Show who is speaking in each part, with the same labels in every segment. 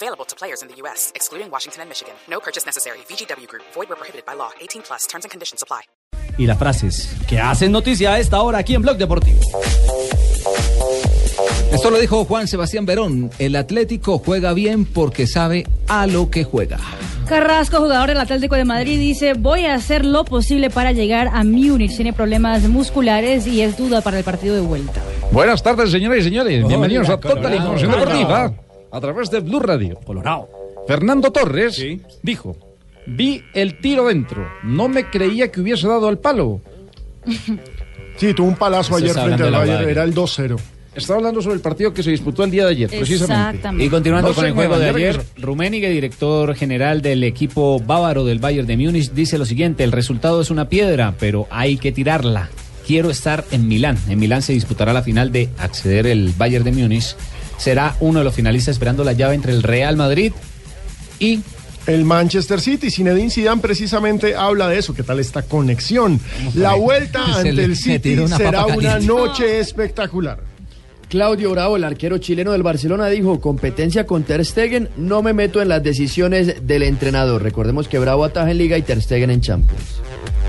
Speaker 1: Available to players in the U.S., excluding Washington and Michigan. No purchase necessary. VGW Group. Void where prohibited by law. 18 plus. Terms and conditions apply.
Speaker 2: Y las frases que hacen noticia a esta hora aquí en Blog Deportivo.
Speaker 3: Esto lo dijo Juan Sebastián Verón. El Atlético juega bien porque sabe a lo que juega.
Speaker 4: Carrasco, jugador del Atlético de Madrid, dice, voy a hacer lo posible para llegar a Múnich. Tiene problemas musculares y es duda para el partido de vuelta.
Speaker 5: Buenas tardes, señoras y señores. Bienvenidos a Total. Información Deportiva a través de Blue Radio.
Speaker 2: Colorado.
Speaker 5: Fernando Torres
Speaker 2: Sí.
Speaker 5: dijo, vi el tiro dentro, no me creía que hubiese dado al palo.
Speaker 6: Sí, tuvo un palazo ayer
Speaker 2: está
Speaker 6: frente al Bayern, era el 2-0.
Speaker 5: Estaba hablando sobre el partido que se disputó el día de ayer, precisamente.
Speaker 4: Exactamente.
Speaker 2: Y continuando
Speaker 5: No
Speaker 2: con el juego de ayer. Rummenigge, director general del equipo bávaro del Bayern de Múnich, dice lo siguiente, el resultado es una piedra, pero hay que tirarla. Quiero estar en Milán. En Milán se disputará la final de acceder el Bayern de Múnich. Será uno de los finalistas esperando la llave entre el Real Madrid y
Speaker 6: El Manchester City, Zinedine Zidane precisamente habla de eso, ¿qué tal esta conexión? La vuelta ante
Speaker 3: le-
Speaker 6: el City
Speaker 3: una
Speaker 6: será una noche espectacular.
Speaker 7: Claudio Bravo, el arquero chileno del Barcelona, dijo, competencia con Ter Stegen, no me meto en las decisiones del entrenador. Recordemos que Bravo ataja en Liga y Ter Stegen en Champions.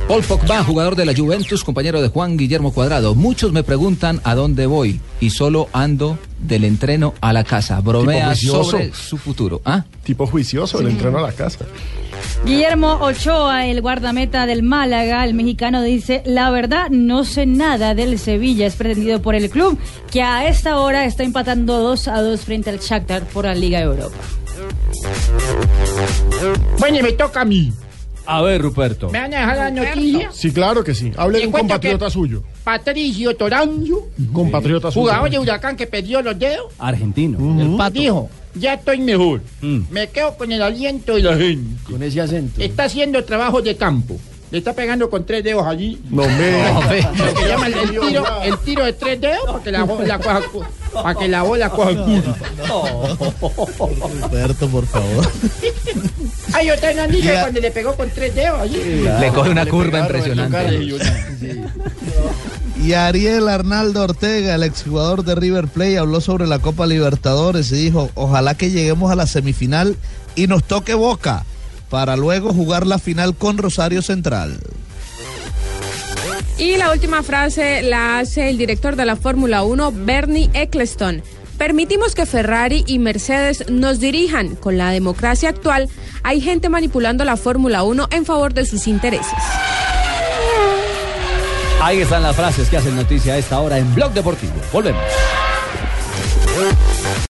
Speaker 3: Paul Pogba, jugador de la Juventus, compañero de Juan Guillermo Cuadrado. Muchos me preguntan a dónde voy y solo ando del entreno a la casa. Bromea
Speaker 6: juicioso.
Speaker 3: sobre su futuro. ¿Ah?
Speaker 6: Tipo juicioso, el entreno a la casa.
Speaker 4: Guillermo Ochoa, el guardameta del Málaga, el mexicano, dice, la verdad no sé nada del Sevilla, es pretendido por el club, que a esta hora está empatando 2 a 2 frente al Shakhtar por la Liga Europa.
Speaker 8: Bueno, me toca a mí.
Speaker 2: A ver, Ruperto.
Speaker 8: ¿Me van a dejar la noticia?
Speaker 6: Sí, claro que sí. Hable de un compatriota suyo.
Speaker 8: Patricio Toranzo,
Speaker 6: Compatriota suyo.
Speaker 8: jugador de Huracán que perdió los dedos,
Speaker 2: Argentino.
Speaker 8: el pato. dijo, ya estoy mejor.
Speaker 2: Mm.
Speaker 8: Me quedo con el aliento de la gente.
Speaker 7: Con ese acento.
Speaker 8: Está haciendo trabajo de campo. Le está pegando con tres dedos allí.
Speaker 6: No me.
Speaker 8: Lo que llaman el tiro, el tiro de tres dedos para que la bola coja, cu- para que la bola coja curva.
Speaker 9: Roberto, por favor.
Speaker 8: Ay, otra no dicho cuando le pegó con tres dedos allí.
Speaker 3: Le coge una
Speaker 7: le
Speaker 3: curva impresionante.
Speaker 9: Y Ariel Arnaldo Ortega, el exjugador de River Plate, habló sobre la Copa Libertadores y dijo, ojalá que lleguemos a la semifinal y nos toque Boca para luego jugar la final con Rosario Central.
Speaker 10: Y la última frase la hace el director de la Fórmula 1, Bernie Eccleston. Permitimos que Ferrari y Mercedes nos dirijan. Con la democracia actual, hay gente manipulando la Fórmula 1 en favor de sus intereses.
Speaker 2: Ahí están las frases que hacen noticia a esta hora en Blog Deportivo. Volvemos.